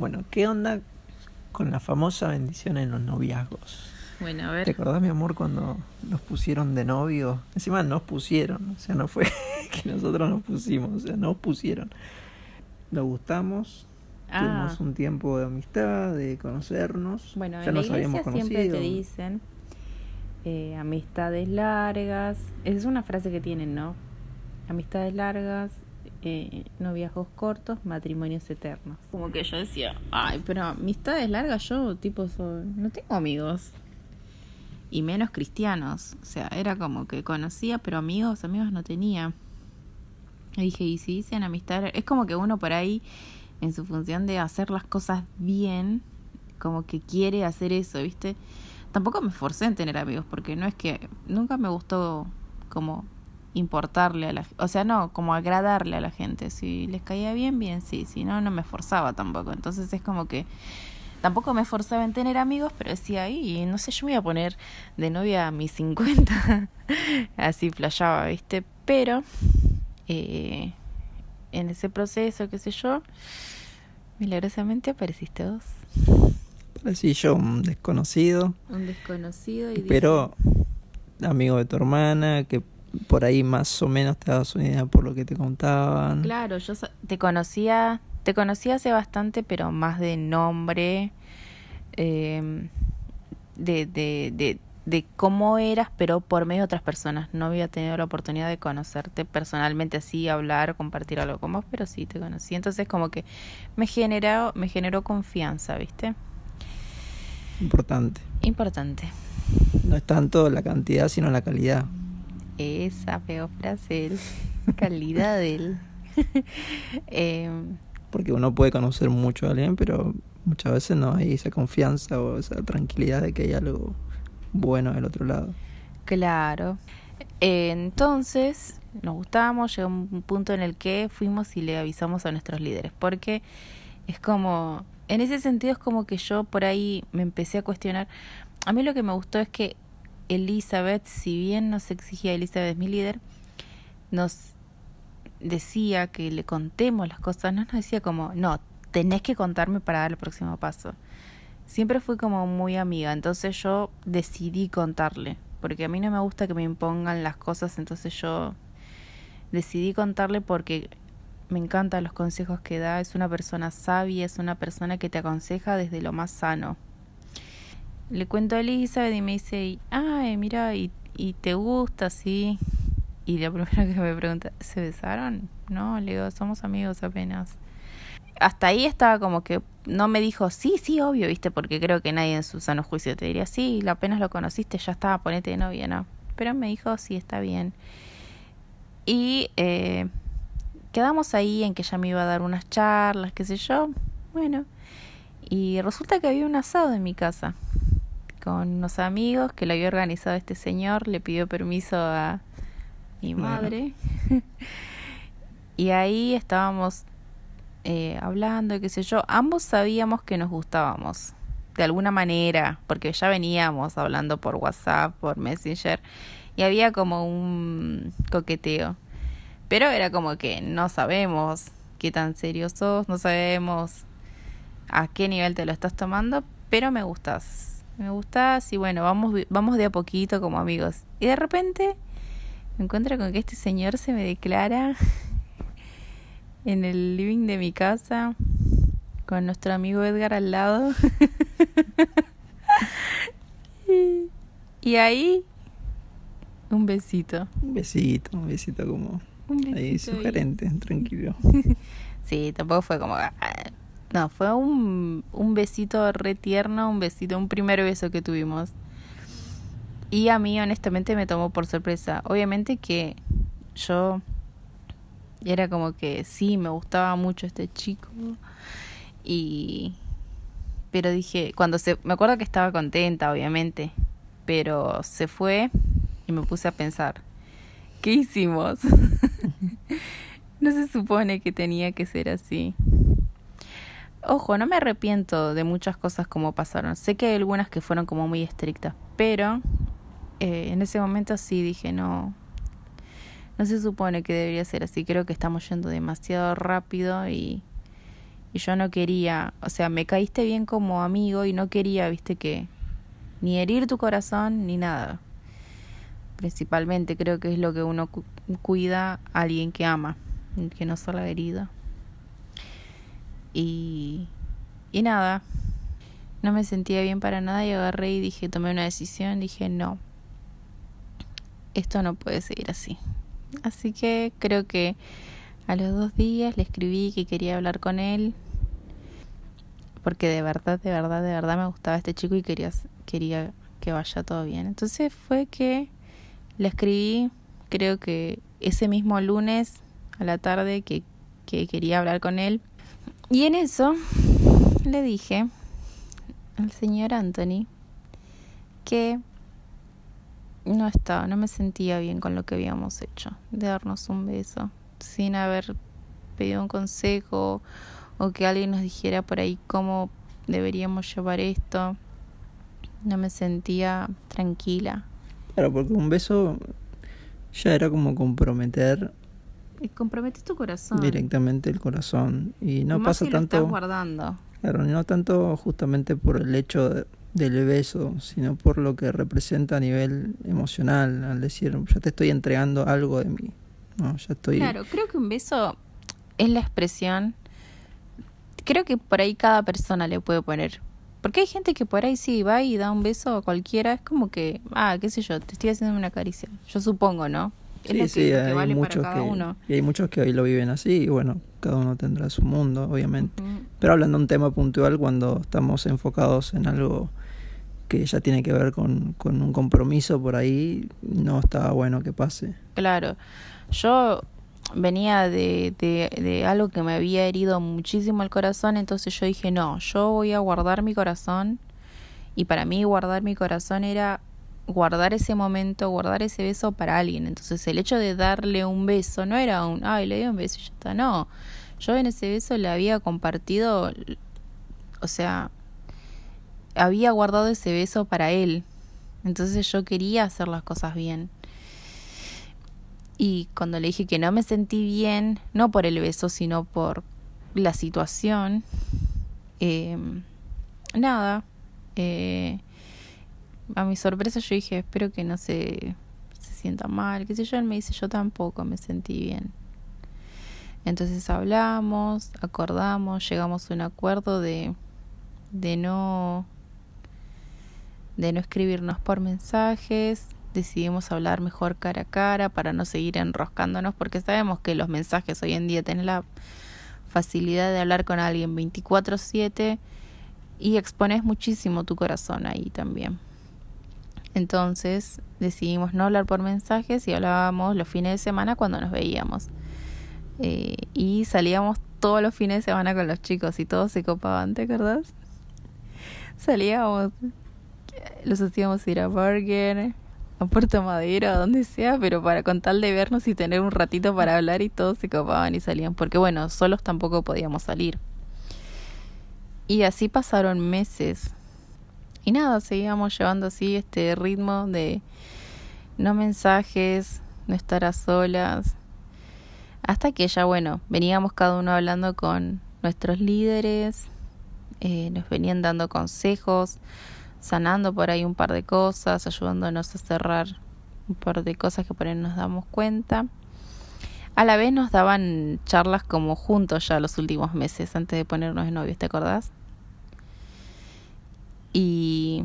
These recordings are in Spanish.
Bueno, ¿qué onda con la famosa bendición en los noviazgos? Bueno, a ver. ¿Te acordás, mi amor, cuando nos pusieron de novio? Encima nos pusieron, o sea, no fue que nosotros nos pusimos, o sea, nos pusieron. Nos gustamos, Ah. tuvimos un tiempo de amistad, de conocernos. Bueno, ya en la nos habíamos iglesia siempre te dicen eh, amistades largas. Esa es una frase que tienen, ¿no? Amistades largas, eh, noviazgos cortos, matrimonios eternos. Como que yo decía, ay, pero amistades largas yo, tipo, soy- no tengo amigos. Y menos cristianos. O sea, era como que conocía, pero amigos, amigos no tenía. Y dije, y si dicen amistad, es como que uno por ahí, en su función de hacer las cosas bien, como que quiere hacer eso, ¿viste? Tampoco me esforcé en tener amigos, porque no es que nunca me gustó como importarle a la o sea, no, como agradarle a la gente. Si les caía bien, bien, sí, si no, no me esforzaba tampoco. Entonces es como que tampoco me esforzaba en tener amigos, pero decía, y no sé, yo me iba a poner de novia a mis 50, así flasheaba, ¿viste? Pero eh, en ese proceso, qué sé yo, milagrosamente apareciste vos. Parecí yo un desconocido, Un desconocido y pero amigo de tu hermana, que por ahí más o menos te dabas una idea por lo que te contaban. Claro, yo te conocía, te conocía hace bastante, pero más de nombre, eh, de, de, de, de cómo eras, pero por medio de otras personas. No había tenido la oportunidad de conocerte personalmente así, hablar, compartir algo con vos, pero sí te conocí. Entonces como que me generó, me generó confianza, ¿viste? Importante. Importante. No es tanto la cantidad, sino la calidad. Esa feo frase, el- calidad del... Em, Porque uno puede conocer mucho a alguien, pero muchas veces no hay esa confianza o esa tranquilidad de que hay algo bueno del otro lado. Claro. Eh, Entonces, nos gustamos, llegó un punto en el que fuimos y le avisamos a nuestros líderes, porque es como, en ese sentido es como que yo por ahí me empecé a cuestionar. A mí lo que me gustó es que Elizabeth, si bien nos exigía, Elizabeth mi líder, nos decía que le contemos las cosas, no nos decía como, no, tenés que contarme para dar el próximo paso. Siempre fui como muy amiga, entonces yo decidí contarle, porque a mí no me gusta que me impongan las cosas, entonces yo decidí contarle porque me encantan los consejos que da, es una persona sabia, es una persona que te aconseja desde lo más sano. Le cuento a Elizabeth y me dice, ay, mira, ¿y, y te gusta, sí? Y lo primero que me pregunta, ¿se besaron? No, le digo, somos amigos apenas. Hasta ahí estaba como que no me dijo, sí, sí, obvio, viste, porque creo que nadie en su sano juicio te diría, sí, apenas lo conociste, ya estaba, ponete de novia, ¿no? Pero me dijo, sí, está bien. Y eh, quedamos ahí en que ella me iba a dar unas charlas, qué sé yo. Bueno, y resulta que había un asado en mi casa con unos amigos que lo había organizado este señor, le pidió permiso a mi Bueno. madre. y ahí estábamos eh, hablando, qué sé yo. Ambos sabíamos que nos gustábamos, de alguna manera, porque ya veníamos hablando por WhatsApp, por Messenger, y había como un coqueteo. Pero era como que no sabemos qué tan serio sos, no sabemos a qué nivel te lo estás tomando, pero me gustas. Me gustas y bueno, vamos, vamos de a poquito como amigos. Y de repente me encuentro con que este señor se me declara en el living de mi casa con nuestro amigo Edgar al lado. y, y ahí un besito. Un besito, un besito como Un besito ahí ahí. sugerente, tranquilo. Sí, tampoco fue como... No, fue un, un besito re tierno, un besito, un primer beso que tuvimos. Y a mí honestamente me tomó por sorpresa. Obviamente que yo era como que sí, me gustaba mucho este chico. Y... Pero dije, cuando se... Me acuerdo que estaba contenta, obviamente. Pero se fue y me puse a pensar, ¿qué hicimos? no se supone que tenía que ser así. Ojo, no me arrepiento de muchas cosas como pasaron. Sé que hay algunas que fueron como muy estrictas, pero eh, en ese momento sí dije, no, no se supone que debería ser así. Creo que estamos yendo demasiado rápido y, y yo no quería, o sea, me caíste bien como amigo y no quería, viste, que ni herir tu corazón ni nada. Principalmente creo que es lo que uno cuida a alguien que ama, que no solo herido. Y, y nada, no me sentía bien para nada y agarré y dije, tomé una decisión, dije, no, esto no puede seguir así. Así que creo que a los dos días le escribí que quería hablar con él. Porque de verdad, de verdad, de verdad me gustaba este chico y quería, quería que vaya todo bien. Entonces fue que le escribí, creo que ese mismo lunes a la tarde que, que quería hablar con él. Y en eso le dije al señor Anthony que no estaba, no me sentía bien con lo que habíamos hecho, de darnos un beso sin haber pedido un consejo o que alguien nos dijera por ahí cómo deberíamos llevar esto. No me sentía tranquila. Claro, porque un beso ya era como comprometer. Y comprometes tu corazón. Directamente el corazón. Y no pasa tanto. Lo estás guardando. Claro, no tanto justamente por el hecho del beso, sino por lo que representa a nivel emocional, al decir, ya te estoy entregando algo de mí, Claro, creo que un beso es la expresión. Creo que por ahí cada persona le puede poner. Porque hay gente que por ahí sí va y da un beso a cualquiera. Es como que, ah, qué sé yo, te estoy haciendo una caricia. Yo supongo, ¿no? Sí, sí, hay muchos que, uno. Y hay muchos que hoy lo viven así y bueno, cada uno tendrá su mundo, obviamente. Pero hablando de un tema puntual, cuando estamos enfocados en algo que ya tiene que ver con, con un compromiso por ahí, no está bueno que pase. Claro. Yo venía de, de, de, algo que me había herido muchísimo el corazón, entonces yo dije, no, yo voy a guardar mi corazón. Y para mí guardar mi corazón era guardar ese momento, guardar ese beso para alguien. Entonces el hecho de darle un beso no era un, ay, le di un beso y ya está, no. Yo en ese beso le había compartido, o sea, había guardado ese beso para él. Entonces yo quería hacer las cosas bien. Y cuando le dije que no me sentí bien, no por el beso, sino por la situación, eh, nada, eh, a mi sorpresa yo dije, espero que no se, se sienta mal, qué sé yo, él me dice, yo tampoco me sentí bien. Entonces hablamos, acordamos, llegamos a un acuerdo de, de no de no escribirnos por mensajes, decidimos hablar mejor cara a cara para no seguir enroscándonos porque sabemos que los mensajes hoy en día tienen la facilidad de hablar con alguien 24/7 y expones muchísimo tu corazón ahí también. Entonces decidimos no hablar por mensajes y hablábamos los fines de semana cuando nos veíamos. Eh, y salíamos todos los fines de semana con los chicos y todos se copaban, ¿te acordás? Salíamos, los hacíamos ir a Burger, a Puerto Madero, a donde sea, pero para con tal de vernos y tener un ratito para hablar y todos se copaban y salían, porque bueno, solos tampoco podíamos salir. Y así pasaron meses. Y nada, seguíamos llevando así este ritmo de no mensajes, no estar a solas. Hasta que ya, bueno, veníamos cada uno hablando con nuestros líderes, eh, nos venían dando consejos, sanando por ahí un par de cosas, ayudándonos a cerrar un par de cosas que por ahí nos damos cuenta. A la vez nos daban charlas como juntos ya los últimos meses antes de ponernos de novios, ¿te acordás? Y,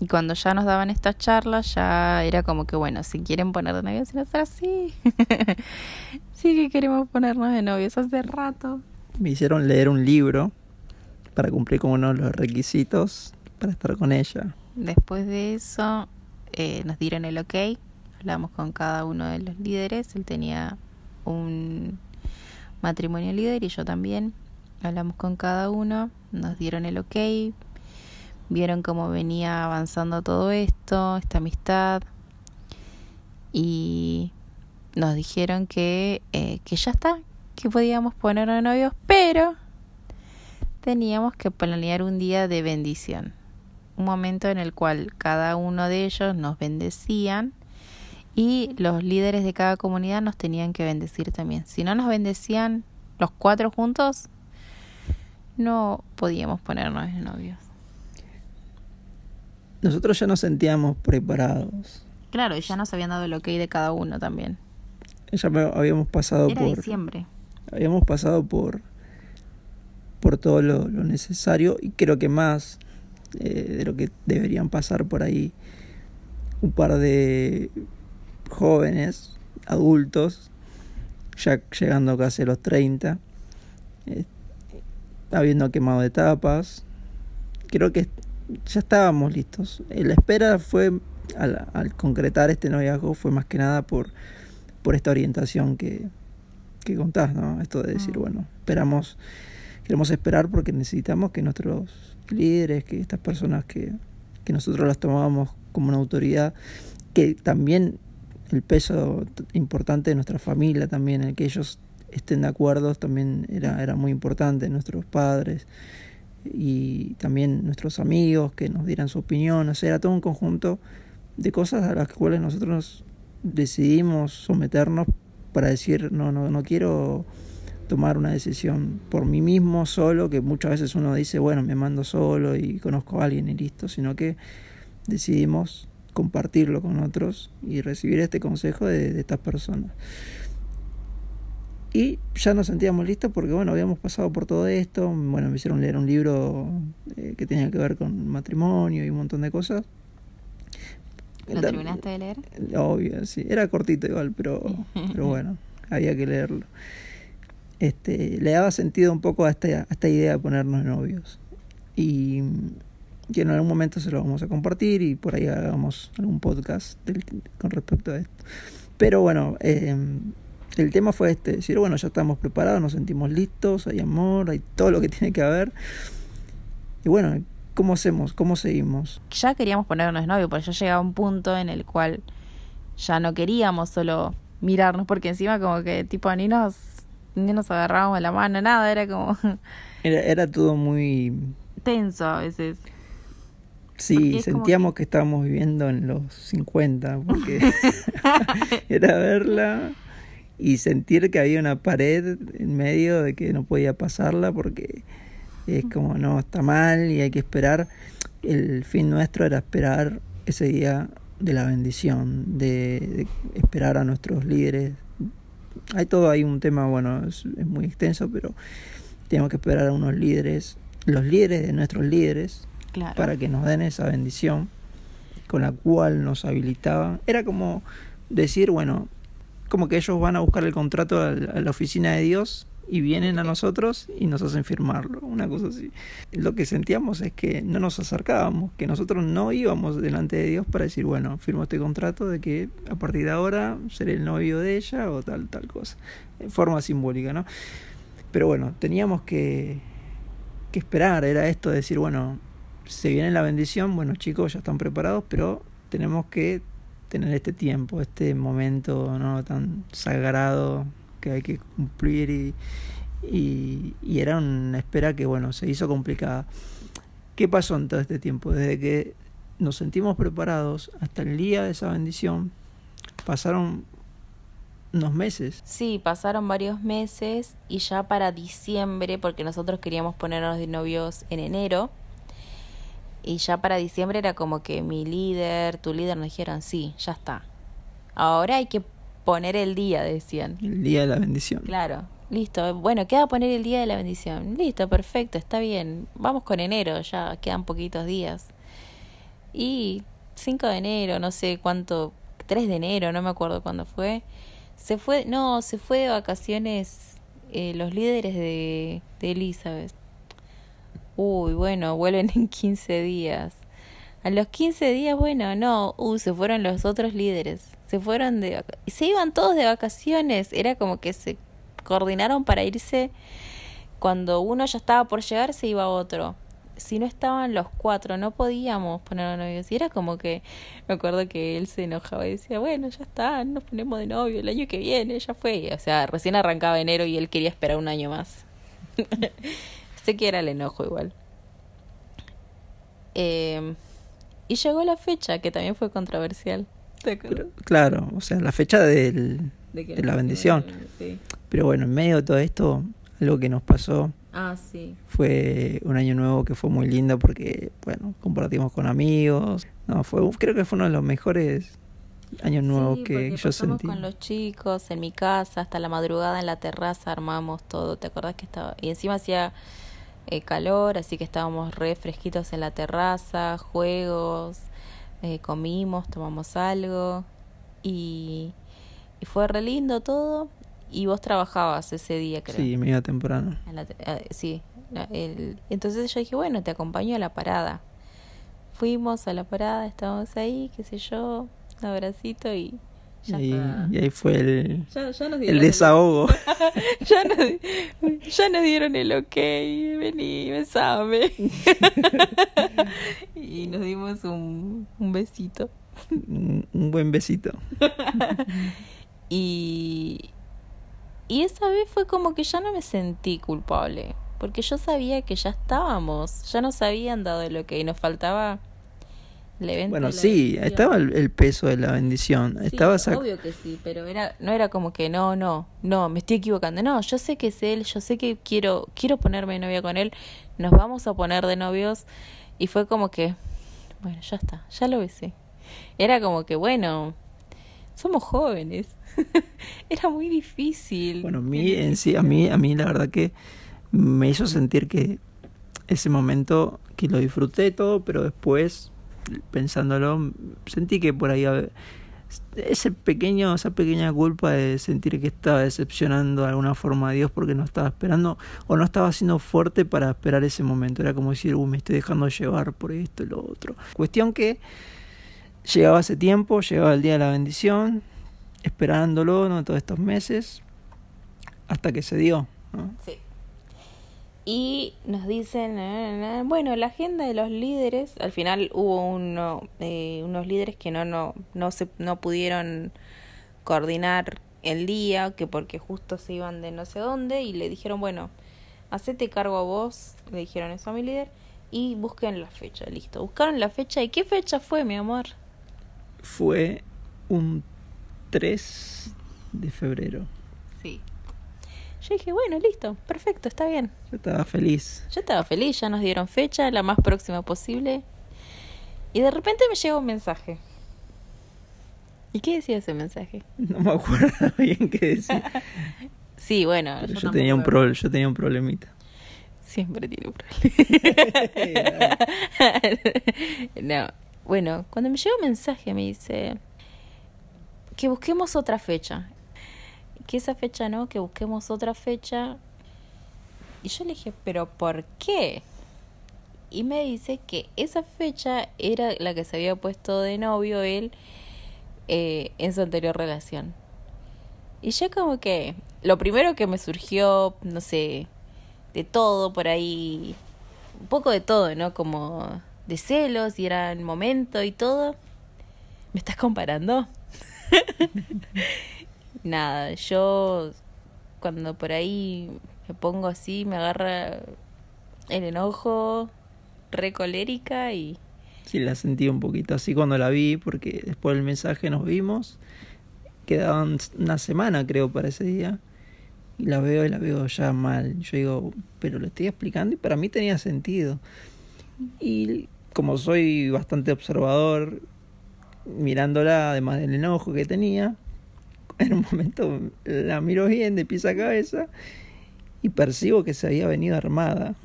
y cuando ya nos daban estas charlas ya era como que bueno, si quieren poner de novios, sí. sí que queremos ponernos de novios hace rato. Me hicieron leer un libro para cumplir con uno de los requisitos para estar con ella. Después de eso eh, nos dieron el ok, hablamos con cada uno de los líderes, él tenía un matrimonio líder y yo también, hablamos con cada uno, nos dieron el ok, vieron cómo venía avanzando todo esto, esta amistad y nos dijeron que, eh, que ya está, que podíamos ponernos novios, pero teníamos que planear un día de bendición, un momento en el cual cada uno de ellos nos bendecían y los líderes de cada comunidad nos tenían que bendecir también. Si no nos bendecían los cuatro juntos, no podíamos ponernos de novios. Nosotros ya nos sentíamos preparados. Claro, ya nos habían dado el ok de cada uno también. Ya habíamos pasado Era por. diciembre. Habíamos pasado por. por todo lo, necesario y creo que más eh, de lo que deberían pasar por ahí un par de jóvenes, adultos, ya llegando casi a los 30, eh, habiendo quemado etapas. Creo que ya estábamos listos. Eh, la espera fue, al, concretar este noviazgo, fue más que nada por, por esta orientación que, que contás, ¿no? Esto de decir, mm. bueno, esperamos, queremos esperar porque necesitamos que nuestros líderes, que estas personas que, que nosotros las tomábamos como una autoridad, que también el peso importante de nuestra familia también, el que ellos estén de acuerdo también era, era muy importante, nuestros padres y también nuestros amigos que nos dieran su opinión, o sea, era todo un conjunto de cosas a las cuales nosotros decidimos someternos para decir, no, no, no quiero tomar una decisión por mí mismo solo, que muchas veces uno dice, bueno, me mando solo y conozco a alguien y listo, sino que decidimos compartirlo con otros y recibir este consejo de, estas personas. Y ya nos sentíamos listos porque, bueno, habíamos pasado por todo esto. Bueno, me hicieron leer un libro eh, que tenía que ver con matrimonio y un montón de cosas. ¿Lo terminaste de leer? Obvio, sí. Era cortito igual, pero, pero bueno, había que leerlo. Este, le daba sentido un poco a esta, a esta idea de ponernos novios. Y que en algún momento se lo vamos a compartir y por ahí hagamos algún podcast con respecto a esto. Pero bueno, eh, el tema fue este, decir, bueno, ya estamos preparados, nos sentimos listos, hay amor, hay todo lo que tiene que haber. Y bueno, ¿cómo hacemos? ¿Cómo seguimos? Ya queríamos ponernos novio, porque ya llegaba un punto en el cual ya no queríamos solo mirarnos, porque encima como que tipo ni nos, ni nos agarrábamos la mano, nada, era como... Era, era todo muy... Tenso a veces. Sí, sentíamos que... estábamos viviendo en los 50, porque era verla y sentir que había una pared en medio de que no podía pasarla porque es como, no, está mal y hay que esperar. El fin nuestro era esperar ese día de la bendición, de, esperar a nuestros líderes. Hay todo ahí un tema, bueno, es, es muy extenso, pero tenemos que esperar a unos líderes, los líderes de nuestros líderes, para que nos den esa bendición con la cual nos habilitaban. Era como decir, bueno, como que ellos van a buscar el contrato a la oficina de Dios y vienen a nosotros y nos hacen firmarlo, una cosa así. Lo que sentíamos es que no nos acercábamos, que nosotros no íbamos delante de Dios para decir, bueno, firmo este contrato de que a partir de ahora seré el novio de ella o tal, tal cosa, en forma simbólica, ¿no? Pero bueno, teníamos que, que esperar, era esto de decir, bueno, se viene la bendición, bueno chicos, ya están preparados, pero tenemos que tener este tiempo, este momento no tan sagrado que hay que cumplir y, y, era una espera que bueno, se hizo complicada. ¿Qué pasó en todo este tiempo? Desde que nos sentimos preparados hasta el día de esa bendición, pasaron unos meses. Sí, pasaron varios meses y ya para diciembre, porque nosotros queríamos ponernos de novios en enero, y ya para diciembre era como que mi líder, tu líder nos dijeron, sí, ya está. Ahora hay que poner el día, decían. El día de la bendición. Claro, listo. Bueno, queda poner el día de la bendición. Listo, perfecto, está bien. Vamos con enero, ya quedan poquitos días. Y 5 de enero, no sé cuánto, 3 de enero, no me acuerdo cuándo fue. Se fue, no, se fue de vacaciones eh, los líderes de, de Elizabeth uy, bueno, vuelven en 15 días. A los 15 días, bueno, no, uy, se fueron los otros líderes. Se fueron de se iban todos de vacaciones, era como que se coordinaron para irse cuando uno ya estaba por llegar, se iba otro. Si no estaban los cuatro, no podíamos poner novios. Y era como que, me acuerdo que él se enojaba y decía, bueno, ya está, nos ponemos de novio el año que viene, ya fue. O sea, recién arrancaba enero y él quería esperar un año más. Sé que era el enojo igual. Eh, y llegó la fecha, que también fue controversial. claro, o sea, la fecha del, de, la bendición. Pero bueno, en medio de todo esto, algo que nos pasó Ah, sí. Fue un año nuevo que fue muy lindo porque, bueno, compartimos con amigos. No, fue, creo que fue uno de los mejores años nuevos que yo sentí. con los chicos en mi casa hasta la madrugada en la terraza armamos todo. ¿Te acordás que estaba? Y encima hacía eh, calor, así que estábamos re fresquitos en la terraza, juegos, eh, comimos, tomamos algo y, y fue re lindo todo. Y vos trabajabas ese día, creo. Sí, me iba temprano. Eh, sí. el, entonces yo dije, bueno, te acompaño a la parada. Fuimos a la parada, estábamos ahí, qué sé yo, un abracito y ya y, y, ahí fue el, el desahogo. ya, nos, ya nos dieron el ok, vení, besame. y nos dimos un, un besito. Un, un buen besito. y, y esa vez fue como que ya no me sentí culpable, porque yo sabía que ya estábamos, ya nos habían dado el ok, nos faltaba. Bueno, sí, estaba el, peso de la bendición. Sí, estaba obvio que sí, pero era no era como que no, no, no, me estoy equivocando. No, yo sé que es él, yo sé que quiero quiero ponerme de novia con él, nos vamos a poner de novios y fue como que bueno, ya está, ya lo besé. Era como que bueno, somos jóvenes. Era muy difícil. Bueno, a mí, en sí, a mí, a mí la verdad que me hizo sentir que ese momento que lo disfruté todo, pero después, pensándolo, sentí que por ahí ese pequeño, esa pequeña culpa de sentir que estaba decepcionando de alguna forma a Dios porque no estaba esperando o no estaba siendo fuerte para esperar ese momento. Era como decir, me estoy dejando llevar por esto y lo otro. Cuestión que llegaba ese tiempo, llegaba el día de la bendición, esperándolo ¿no? todos estos meses hasta que se dio. Sí. Y nos dicen, bueno, la agenda de los líderes, al final hubo uno, eh, unos líderes que no, no, no, se, no pudieron coordinar el día, que porque justo se iban de no sé dónde, y le dijeron, bueno, hacete cargo a vos, le dijeron eso a mi líder, y busquen la fecha, listo. Buscaron la fecha, ¿y qué fecha fue, mi amor? Fue un 3 de febrero. Yo dije, bueno, listo, perfecto, está bien. Yo estaba feliz. Yo estaba feliz, ya nos dieron fecha, la más próxima posible. Y de repente me llegó un mensaje. ¿Y qué decía ese mensaje? No me acuerdo bien qué decía. sí, bueno. yo, tenía un pro, yo tenía un problemita. Siempre tiene un problema. no, bueno, cuando me llegó un mensaje me dice, que busquemos otra fecha. Que esa fecha no, que busquemos otra fecha. Y yo le dije, pero ¿por qué? Y me dice que esa fecha era la que se había puesto de novio él eh, en su anterior relación. Y yo como que lo primero que me surgió, no sé, de todo por ahí, un poco de todo, ¿no? Como de celos y era el momento y todo. ¿Me estás comparando? Nada, yo cuando por ahí me pongo así, me agarra el enojo, re colérica y... Sí, la sentí un poquito así cuando la vi, porque después del mensaje nos vimos, quedaban una semana creo para ese día, y la veo y la veo ya mal. Yo digo, pero lo estoy explicando y para mí tenía sentido. Y como soy bastante observador, mirándola, además del enojo que tenía, en un momento la miro bien de pies a cabeza y percibo que se había venido armada.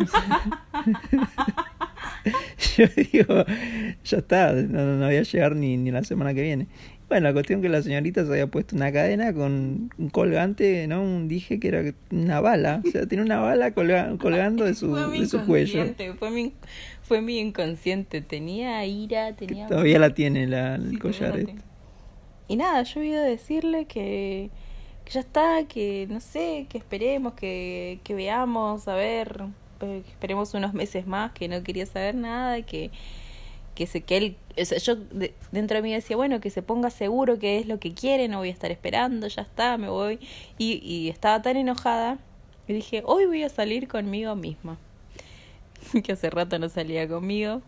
Yo digo, ya está, no, voy a llegar ni, ni la semana que viene. Bueno, la cuestión que la señorita se había puesto una cadena con un colgante, ¿no? Un dije que era una bala. O sea, tiene una bala colgando de su, de su cuello. Fue mi, fue mi inconsciente. Tenía ira, tenía... Todavía la tiene la, el collar. Este. Y nada, yo iba a decirle que, que ya está, que no sé, que esperemos, que, que veamos, a ver, eh, que esperemos unos meses más, que no quería saber nada, que que se que él yo dentro de mí decía bueno que se ponga seguro que es lo que quiere no voy a estar esperando ya está me voy y, y estaba tan enojada y dije hoy voy a salir conmigo misma que hace rato no salía conmigo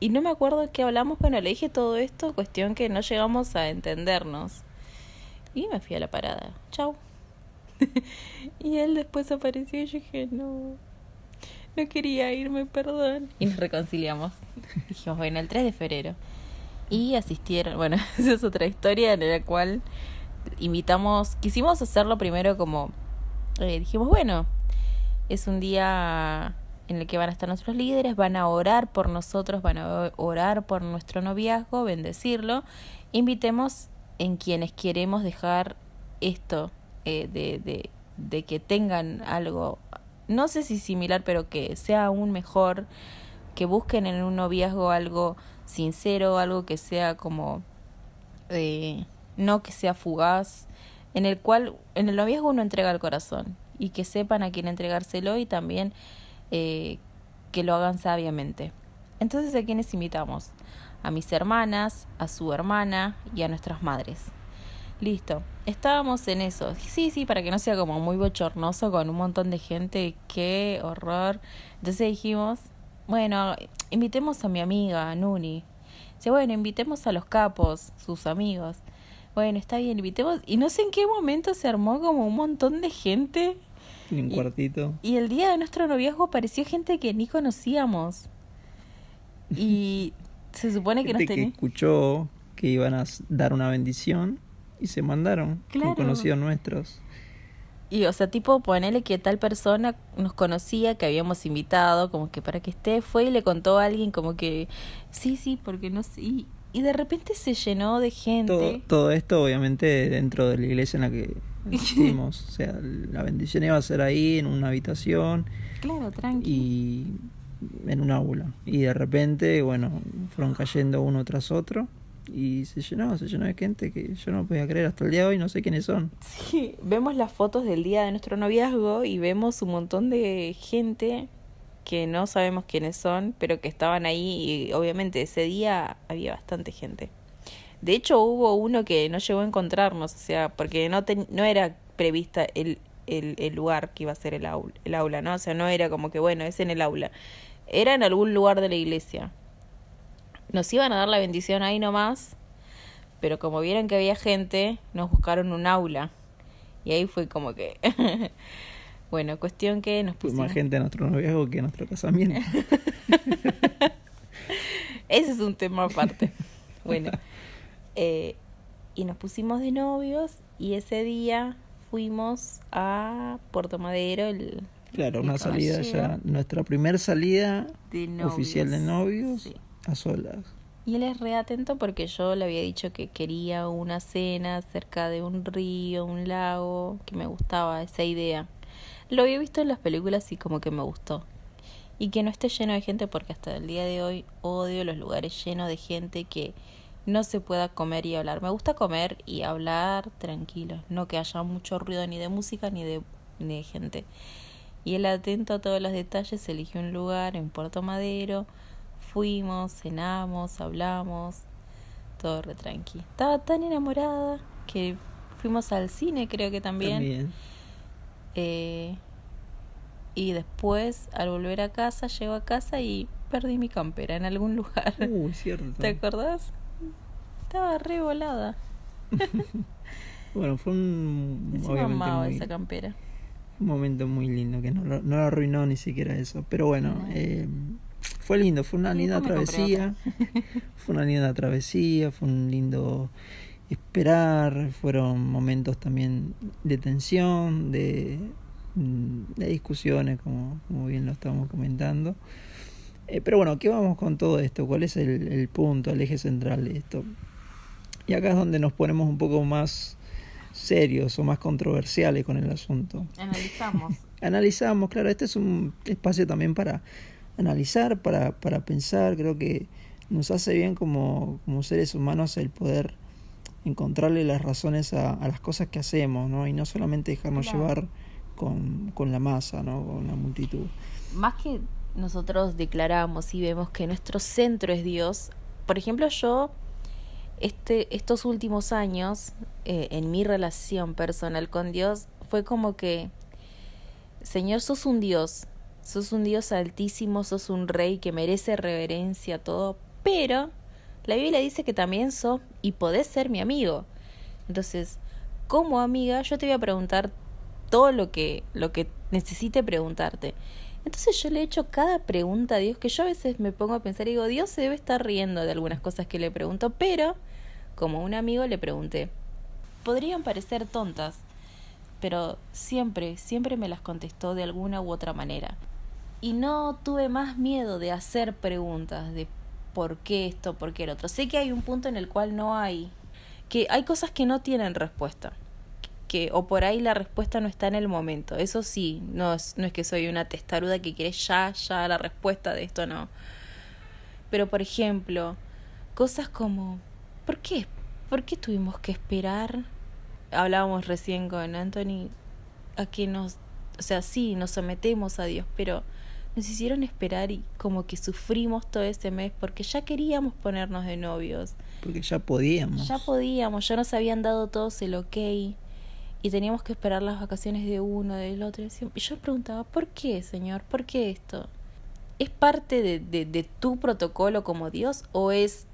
y no me acuerdo qué hablamos bueno le dije todo esto cuestión que no llegamos a entendernos y me fui a la parada chau y él después apareció y yo dije, no, no quería irme, perdón. Y nos reconciliamos. Dijimos, bueno, el 3 de febrero. Y asistieron, bueno, esa es otra historia en la cual invitamos, quisimos hacerlo primero como, eh, dijimos, bueno, es un día en el que van a estar nuestros líderes, van a orar por nosotros, van a orar por nuestro noviazgo, bendecirlo. Invitemos en quienes queremos dejar esto eh, de, de, de que tengan algo, no sé si similar, pero que sea aún mejor, que busquen en un noviazgo algo sincero, algo que sea como, eh, no que sea fugaz, en el cual en el noviazgo uno entrega el corazón y que sepan a quién entregárselo y también eh, que lo hagan sabiamente. Entonces, ¿a quiénes invitamos? A mis hermanas, a su hermana y a nuestras madres. Listo, estábamos en eso. Sí, sí, para que no sea como muy bochornoso con un montón de gente. Qué horror. Entonces dijimos, bueno, invitemos a mi amiga, Nuni. Dice, bueno, invitemos a los capos, sus amigos. Bueno, está bien, invitemos. Y no sé en qué momento se armó como un montón de gente. En un cuartito. Y el día de nuestro noviazgo apareció gente que ni conocíamos. Y se supone que gente nos tenía... que escuchó que iban a dar una bendición y se mandaron claro. con conocidos nuestros. Y, o sea, tipo, ponele que tal persona nos conocía, que habíamos invitado, como que para que esté, fue y le contó a alguien como que, sí, sí, porque no sé. Y, y de repente se llenó de gente. Todo, todo esto, obviamente, dentro de la iglesia en la que o sea, la bendición iba a ser ahí, en una habitación. Claro, tranqui. Y en un aula. Y de repente, bueno, fueron cayendo uno tras otro y se llenó, se llenó de gente que yo no podía creer hasta el día de hoy, no sé quiénes son. Sí, vemos las fotos del día de nuestro noviazgo y vemos un montón de gente que no sabemos quiénes son, pero que estaban ahí y obviamente ese día había bastante gente. De hecho hubo uno que no llegó a encontrarnos, o sea, porque no, no era prevista el, el, el, lugar que iba a ser el aula, el aula, ¿no? O sea, no era como que, bueno, es en el aula. Era en algún lugar de la iglesia nos iban a dar la bendición ahí nomás, pero como vieron que había gente, nos buscaron un aula. Y ahí fue como que... bueno, cuestión que nos pusimos... más gente a nuestro noviazgo que a nuestro casamiento. Ese es un tema aparte. Bueno, eh, y nos pusimos de novios y ese día fuimos a Puerto Madero. El, claro, una salida ya, nuestra primera salida oficial de novios. Sí a solas. Y él es re atento porque yo le había dicho que quería una cena cerca de un río, un lago, que me gustaba esa idea. Lo había visto en las películas y como que me gustó. Y que no esté lleno de gente porque hasta el día de hoy odio los lugares llenos de gente que no se pueda comer y hablar. Me gusta comer y hablar tranquilo, no que haya mucho ruido ni de música ni de, ni de gente. Y él atento a todos los detalles eligió un lugar en Puerto Madero fuimos, cenamos, hablamos, todo re tranqui. Estaba tan enamorada que fuimos al cine, creo que también. Eh, y después, al volver a casa, llego a casa y perdí mi campera en algún lugar. Uh, cierto. ¿Te acordás? Estaba re volada. bueno, fue un. obviamente esa campera. Un momento muy lindo que no, no lo arruinó ni siquiera eso. Pero bueno, eh, fue lindo, fue una linda travesía. fue una linda travesía, fue un lindo esperar, fueron momentos también de tensión, de, de discusiones, como, como bien lo estábamos comentando. Eh, pero bueno, ¿qué vamos con todo esto? ¿Cuál es el, el punto, el eje central de esto? Y acá es donde nos ponemos un poco más serios o más controversiales con el asunto. Analizamos. Analizamos, claro, este es un espacio también para analizar, para, para pensar, creo que nos hace bien como, como seres humanos el poder encontrarle las razones a, a, las cosas que hacemos, ¿no? Y no solamente dejarnos llevar con, con la masa, ¿no? Con la multitud. Más que nosotros declaramos y vemos que nuestro centro es Dios, por ejemplo, yo este, estos últimos años, eh, en mi relación personal con Dios, fue como que, Señor, sos un Dios, sos un Dios altísimo, sos un rey que merece reverencia, todo, pero la Biblia dice que también sos y podés ser mi amigo. Entonces, como amiga, yo te voy a preguntar todo lo que, lo que necesite preguntarte. Entonces yo le he hecho cada pregunta a Dios que yo a veces me pongo a pensar y digo, Dios se debe estar riendo de algunas cosas que le pregunto, pero como un amigo le pregunté, podrían parecer tontas, pero siempre, siempre me las contestó de alguna u otra manera. Y no tuve más miedo de hacer preguntas de por qué esto, por qué el otro. Sé que hay un punto en el cual no hay, que hay cosas que no tienen respuesta que o por ahí la respuesta no está en el momento. Eso sí, no es, no es que soy una testaruda que quiere ya, ya la respuesta de esto, no. Pero por ejemplo, cosas como, ¿por qué? ¿Por qué tuvimos que esperar? Hablábamos recién con Anthony a que nos, o sea, sí, nos sometemos a Dios, pero nos hicieron esperar y como que sufrimos todo ese mes porque ya queríamos ponernos de novios. Porque ya podíamos. Ya podíamos, ya nos habían dado todos el ok y teníamos que esperar las vacaciones de uno, del otro. Y yo preguntaba, ¿por qué, Señor? ¿Por qué esto? ¿Es parte de, de, de tu protocolo como Dios o es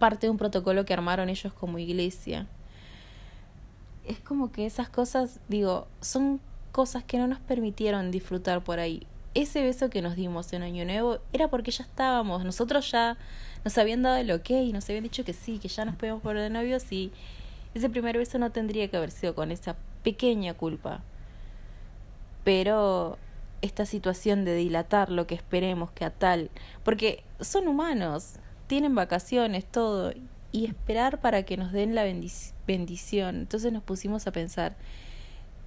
parte de un protocolo que armaron ellos como iglesia? Es como que esas cosas, digo, son cosas que no nos permitieron disfrutar por ahí. Ese beso que nos dimos en Año Nuevo era porque ya estábamos, nosotros ya nos habían dado el ok, nos habían dicho que sí, que ya nos podíamos poner de novios y ese primer beso no tendría que haber sido con esa pequeña culpa. Pero esta situación de dilatar lo que esperemos que a tal, porque son humanos, tienen vacaciones, todo, y esperar para que nos den la bendición. Entonces nos pusimos a pensar,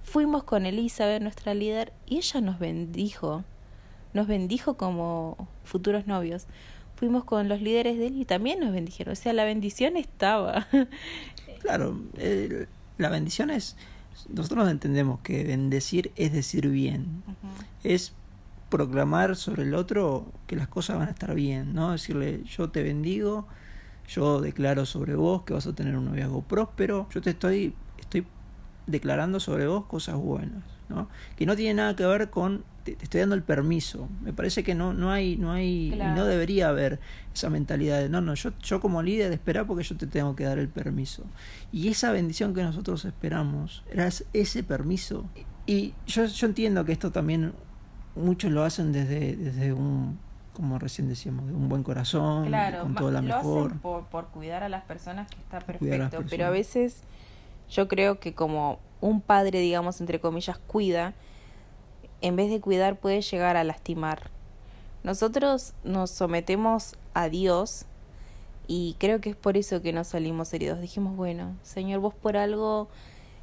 fuimos con Elizabeth, nuestra líder, y ella nos bendijo, nos bendijo como futuros novios. Fuimos con los líderes de él y también nos bendijeron. O sea, la bendición estaba. Claro, la bendición es, nosotros entendemos que bendecir es decir bien, es proclamar sobre el otro que las cosas van a estar bien, ¿no? Decirle, yo te bendigo, yo declaro sobre vos que vas a tener un noviazgo próspero, yo te estoy, estoy declarando sobre vos cosas buenas, ¿no? Que no tiene nada que ver con te, estoy dando el permiso. Me parece que no, no hay, no hay, y no debería haber esa mentalidad de no, no, yo, yo como líder espera porque yo te tengo que dar el permiso. Y esa bendición que nosotros esperamos era ese permiso. Y yo, yo entiendo que esto también muchos lo hacen desde, desde un como recién decíamos, de un buen corazón, con toda la lo mejor. Hacen por, por cuidar a las personas que está perfecto, pero a veces yo creo que como un padre, digamos, entre comillas, cuida, en vez de cuidar puede llegar a lastimar. Nosotros nos sometemos a Dios y creo que es por eso que nos salimos heridos. Dijimos, bueno, Señor, vos por algo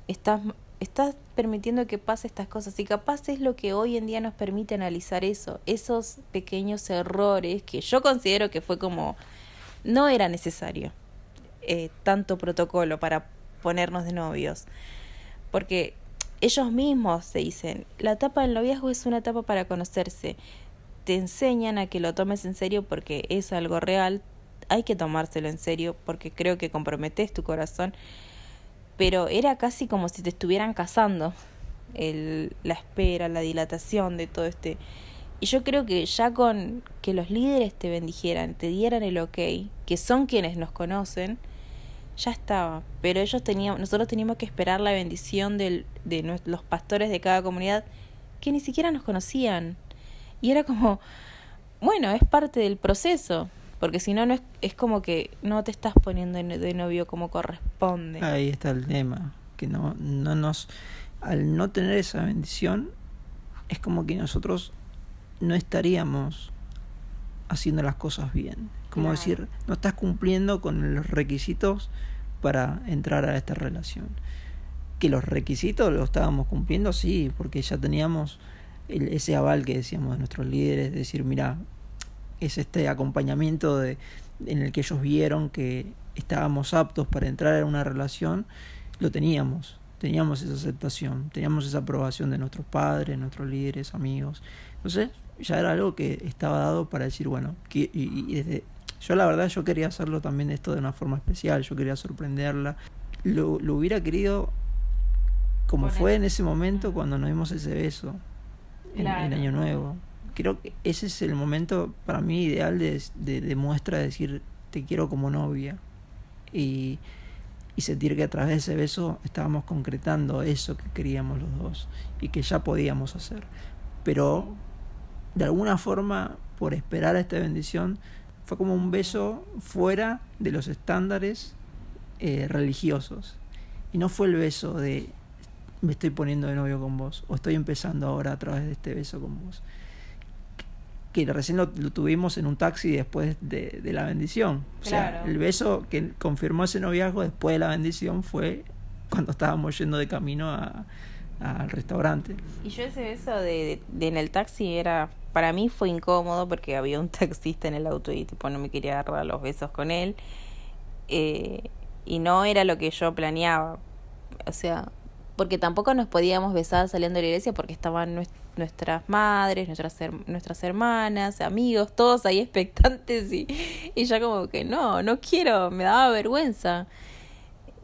estás, estás permitiendo que pase estas cosas y capaz es lo que hoy en día nos permite analizar eso, esos pequeños errores que yo considero que fue como no era necesario eh, tanto protocolo para ponernos de novios. Porque ellos mismos se dicen, la etapa del noviazgo es una etapa para conocerse. Te enseñan a que lo tomes en serio porque es algo real. Hay que tomárselo en serio porque creo que comprometes tu corazón. Pero era casi como si te estuvieran casando. El, la espera, la dilatación de todo este. Y yo creo que ya con que los líderes te bendijeran, te dieran el ok, que son quienes nos conocen, ya estaba, pero ellos tenían, nosotros teníamos que esperar la bendición del, de los pastores de cada comunidad que ni siquiera nos conocían. Y era como, bueno, es parte del proceso, porque si no, no es, es como que no te estás poniendo de novio como corresponde. Ahí está el tema, que no, no nos, al no tener esa bendición, es como que nosotros no estaríamos haciendo las cosas bien. Como decir, no estás cumpliendo con los requisitos para entrar a esta relación. Que los requisitos los estábamos cumpliendo, sí, porque ya teníamos ese aval que decíamos de nuestros líderes, decir, mira, es este acompañamiento de, en el que ellos vieron que estábamos aptos para entrar en una relación, lo teníamos, teníamos esa aceptación, teníamos esa aprobación de nuestros padres, nuestros líderes, amigos. Entonces, ya era algo que estaba dado para decir, bueno, que, y desde yo la verdad yo quería hacerlo también esto de una forma especial, yo quería sorprenderla. Lo, lo hubiera querido como fue en ese momento cuando nos dimos ese beso en, el Año Nuevo. Creo que ese es el momento para mí ideal de, de, muestra de decir te quiero como novia. Y y sentir que a través de ese beso estábamos concretando eso que queríamos los dos y que ya podíamos hacer. Pero de alguna forma, por esperar a esta bendición, fue como un beso fuera de los estándares eh, religiosos. Y no fue el beso de me estoy poniendo de novio con vos o estoy empezando ahora a través de este beso con vos que recién lo, tuvimos en un taxi después de, la bendición. O sea, el beso que confirmó ese noviazgo después de la bendición fue cuando estábamos yendo de camino al restaurante. Y yo ese beso de, en el taxi era, para mí fue incómodo porque había un taxista en el auto y tipo no me quería agarrar los besos con él. Eh, y no era lo que yo planeaba. O sea, porque tampoco nos podíamos besar saliendo de la iglesia porque estaban nuestras madres, nuestras, nuestras hermanas, amigos, todos ahí expectantes y, ya como que no, no quiero, me daba vergüenza.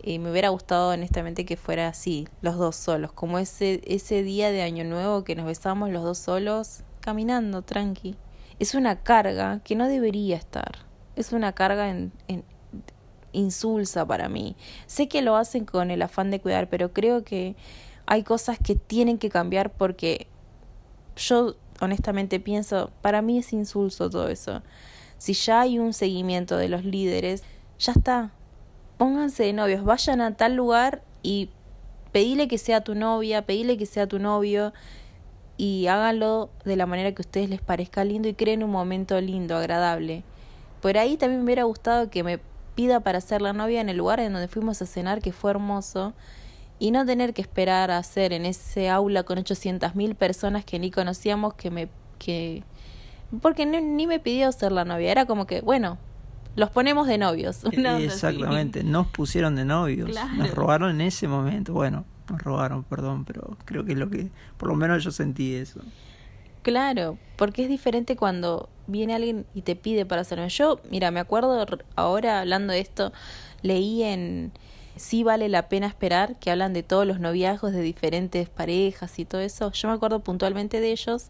Y me hubiera gustado honestamente que fuera así, los dos solos, como ese, ese día de Año Nuevo que nos besamos los dos solos, caminando, tranqui. Es una carga que no debería estar. Es una carga en, en, insulsa para mí. Sé que lo hacen con el afán de cuidar, pero creo que hay cosas que tienen que cambiar porque yo honestamente pienso, para mí es insulso todo eso. Si ya hay un seguimiento de los líderes, ya está. Pónganse de novios, vayan a tal lugar y pedile que sea tu novia, pedile que sea tu novio y háganlo de la manera que a ustedes les parezca lindo y creen un momento lindo, agradable. Por ahí también me hubiera gustado que me pida para ser la novia en el lugar en donde fuimos a cenar, que fue hermoso, y no tener que esperar a hacer en ese aula con mil personas que ni conocíamos que me... que porque ni, me pidió ser la novia, era como que, bueno, los ponemos de novios. Exactamente, nos pusieron de novios, nos robaron en ese momento, bueno, nos robaron, perdón, pero creo que es lo que, por lo menos yo sentí eso. Claro, porque es diferente cuando viene alguien y te pide para hacerme. Yo, mira, me acuerdo ahora hablando de esto, leí en Sí vale la pena esperar, que hablan de todos los noviazgos de diferentes parejas y todo eso. Yo me acuerdo puntualmente de ellos,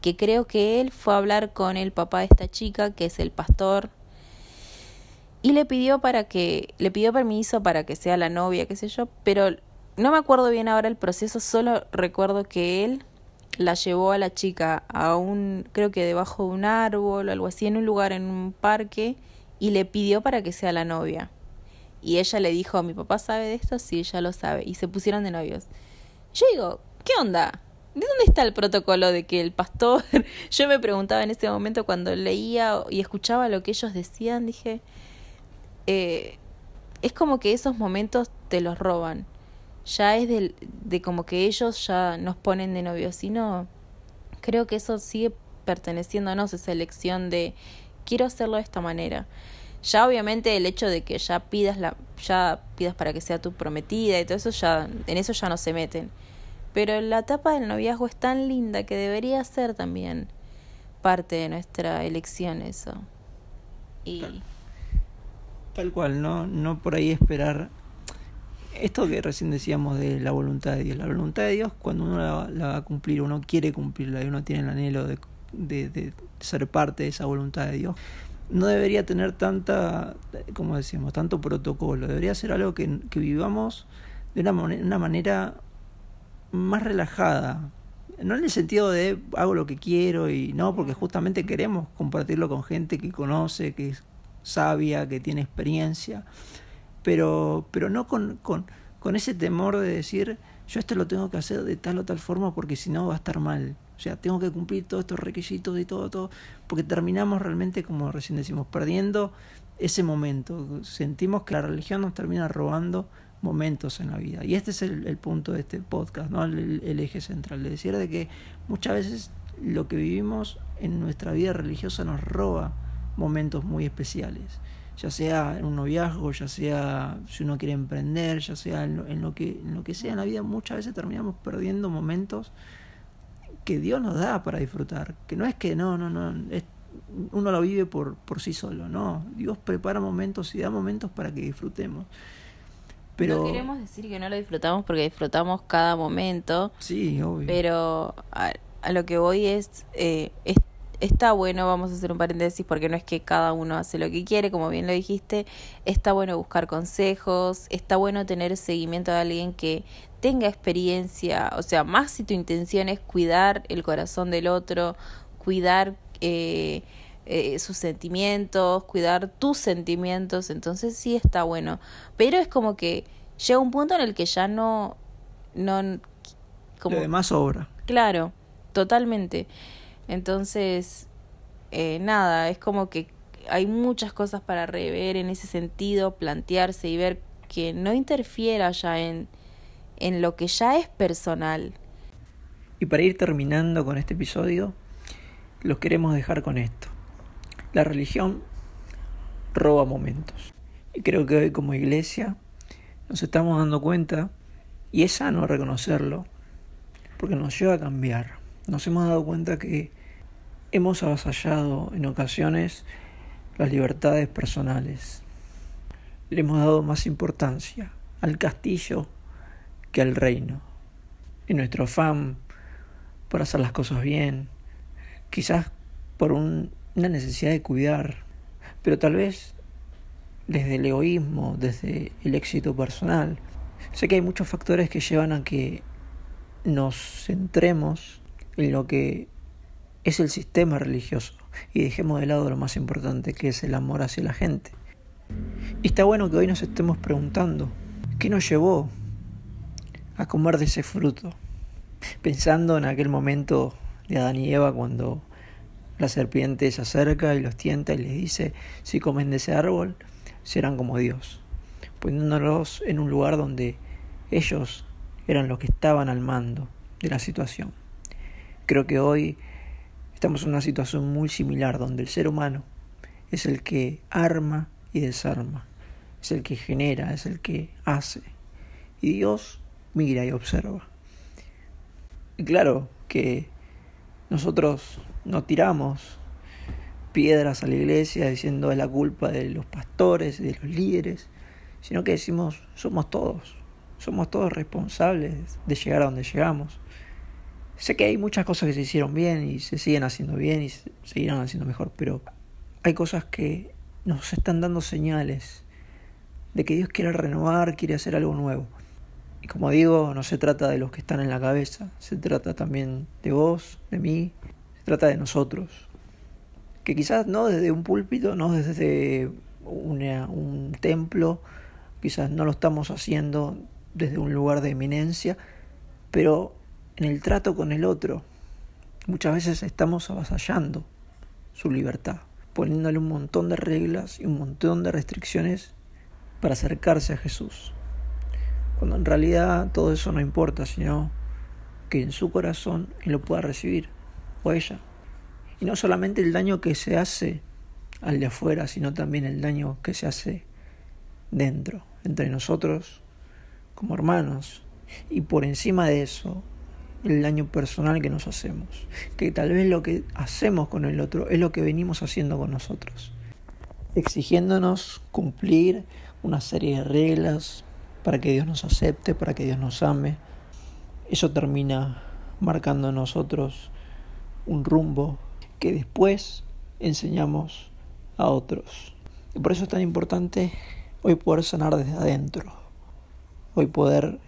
que creo que él fue a hablar con el papá de esta chica, que es el pastor, y le pidió para que, le pidió permiso para que sea la novia, qué sé yo, pero no me acuerdo bien ahora el proceso, solo recuerdo que él la llevó a la chica a un, creo que debajo de un árbol o algo así, en un lugar, en un parque, y le pidió para que sea la novia. Y ella le dijo, ¿mi papá sabe de esto? Sí, ella lo sabe. Y se pusieron de novios. Yo digo, ¿qué onda? ¿De dónde está el protocolo de que el pastor... Yo me preguntaba en ese momento cuando leía y escuchaba lo que ellos decían, dije, eh, es como que esos momentos te los roban ya es de, de como que ellos ya nos ponen de novios, sino creo que eso sigue perteneciéndonos, esa elección de quiero hacerlo de esta manera. Ya obviamente el hecho de que ya pidas la, ya pidas para que sea tu prometida y todo eso ya, en eso ya no se meten. Pero la etapa del noviazgo es tan linda que debería ser también parte de nuestra elección eso. Y tal cual, no, no por ahí esperar esto que recién decíamos de la voluntad de Dios, la voluntad de Dios cuando uno la, va a cumplir, uno quiere cumplirla y uno tiene el anhelo de, de, ser parte de esa voluntad de Dios, no debería tener tanta, como decíamos, tanto protocolo, debería ser algo que, que vivamos de una, una manera más relajada, no en el sentido de hago lo que quiero y no, porque justamente queremos compartirlo con gente que conoce, que es sabia, que tiene experiencia pero, pero no con, con, con ese temor de decir, yo esto lo tengo que hacer de tal o tal forma porque si no va a estar mal. O sea, tengo que cumplir todos estos requisitos y todo, todo, porque terminamos realmente, como recién decimos, perdiendo ese momento. Sentimos que la religión nos termina robando momentos en la vida. Y este es el, punto de este podcast, ¿no? El, el, eje central, de decir de que muchas veces lo que vivimos en nuestra vida religiosa nos roba momentos muy especiales ya sea en un noviazgo, ya sea si uno quiere emprender, ya sea en lo, que, en lo que sea en la vida, muchas veces terminamos perdiendo momentos que Dios nos da para disfrutar. Que no es que no, no, no, uno lo vive por, por sí solo, no. Dios prepara momentos y da momentos para que disfrutemos. Pero, no queremos decir que no lo disfrutamos porque disfrutamos cada momento. Sí, obvio. Pero a, lo que voy es, eh, es está bueno, vamos a hacer un paréntesis porque no es que cada uno hace lo que quiere, como bien lo dijiste, está bueno buscar consejos, está bueno tener seguimiento de alguien que tenga experiencia, o sea, más si tu intención es cuidar el corazón del otro, cuidar eh, eh, sus sentimientos, cuidar tus sentimientos, entonces sí está bueno, pero es como que llega un punto en el que ya no... no como, Lo demás obra. Claro, totalmente. Entonces, eh, nada, es como que hay muchas cosas para rever en ese sentido, plantearse y ver que no interfiera ya en, en lo que ya es personal. Y para ir terminando con este episodio, los queremos dejar con esto. La religión roba momentos. Y creo que hoy como iglesia nos estamos dando cuenta, y es sano reconocerlo, porque nos lleva a cambiar. Nos hemos dado cuenta que hemos avasallado en ocasiones las libertades personales. Le hemos dado más importancia al castillo que al reino. En nuestro afán por hacer las cosas bien, quizás por una necesidad de cuidar, pero tal vez desde el egoísmo, desde el éxito personal. Sé que hay muchos factores que llevan a que nos centremos en lo que es el sistema religioso y dejemos de lado lo más importante que es el amor hacia la gente. Y está bueno que hoy nos estemos preguntando, ¿qué nos llevó a comer de ese fruto? Pensando en aquel momento de Adán y Eva cuando la serpiente se acerca y los tienta y les dice, si comen de ese árbol, serán como Dios, poniéndolos en un lugar donde ellos eran los que estaban al mando de la situación. Creo que hoy Estamos en una situación muy similar donde el ser humano es el que arma y desarma, es el que genera, es el que hace. Y Dios mira y observa. Y claro que nosotros no tiramos piedras a la iglesia diciendo es la culpa de los pastores de los líderes, sino que decimos somos todos, somos todos responsables de llegar a donde llegamos. Sé que hay muchas cosas que se hicieron bien y se siguen haciendo bien y se seguirán haciendo mejor, pero hay cosas que nos están dando señales de que Dios quiere renovar, quiere hacer algo nuevo. Y como digo, no se trata de los que están en la cabeza, se trata también de vos, de mí, se trata de nosotros. Que quizás no desde un púlpito, no desde un templo, quizás no lo estamos haciendo desde un lugar de eminencia, pero en el trato con el otro. Muchas veces estamos avasallando su libertad, poniéndole un montón de reglas y un montón de restricciones para acercarse a Jesús. Cuando en realidad todo eso no importa, sino que en su corazón Él lo pueda recibir, o ella. Y no solamente el daño que se hace al de afuera, sino también el daño que se hace dentro, entre nosotros como hermanos. Y por encima de eso, el daño personal que nos hacemos, que tal vez lo que hacemos con el otro es lo que venimos haciendo con nosotros, exigiéndonos cumplir una serie de reglas para que Dios nos acepte, para que Dios nos ame. Eso termina marcando en nosotros un rumbo que después enseñamos a otros. Y por eso es tan importante hoy poder sanar desde adentro, hoy poder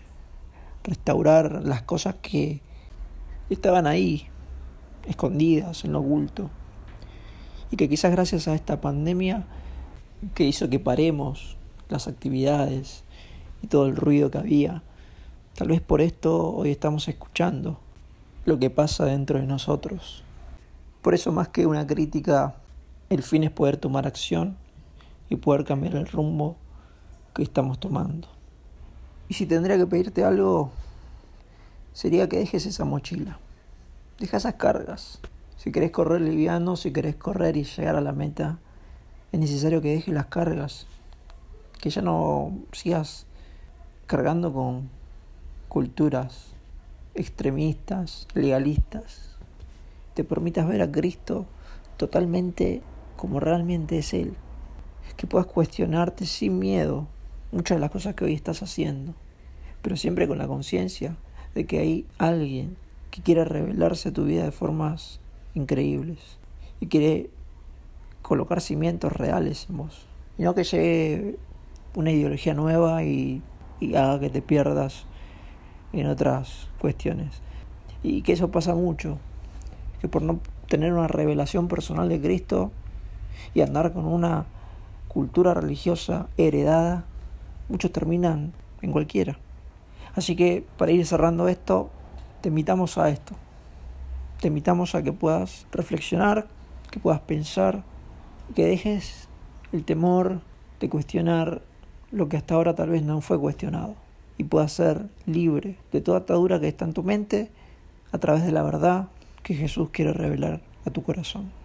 restaurar las cosas que estaban ahí, escondidas en lo oculto. Y que quizás gracias a esta pandemia que hizo que paremos las actividades y todo el ruido que había, tal vez por esto hoy estamos escuchando lo que pasa dentro de nosotros. Por eso más que una crítica, el fin es poder tomar acción y poder cambiar el rumbo que estamos tomando. Y si tendría que pedirte algo, sería que dejes esa mochila. Deja esas cargas. Si querés correr liviano, si querés correr y llegar a la meta, es necesario que dejes las cargas. Que ya no sigas cargando con culturas extremistas, legalistas. Te permitas ver a Cristo totalmente como realmente es Él. Que puedas cuestionarte sin miedo muchas de las cosas que hoy estás haciendo, pero siempre con la conciencia de que hay alguien que quiere revelarse tu vida de formas increíbles y quiere colocar cimientos reales en vos. Y no que llegue una ideología nueva y, y haga que te pierdas en otras cuestiones. Y que eso pasa mucho, que por no tener una revelación personal de Cristo y andar con una cultura religiosa heredada, muchos terminan en cualquiera. Así que para ir cerrando esto, te invitamos a esto. Te invitamos a que puedas reflexionar, que puedas pensar, que dejes el temor de cuestionar lo que hasta ahora tal vez no fue cuestionado y puedas ser libre de toda atadura que está en tu mente a través de la verdad que Jesús quiere revelar a tu corazón.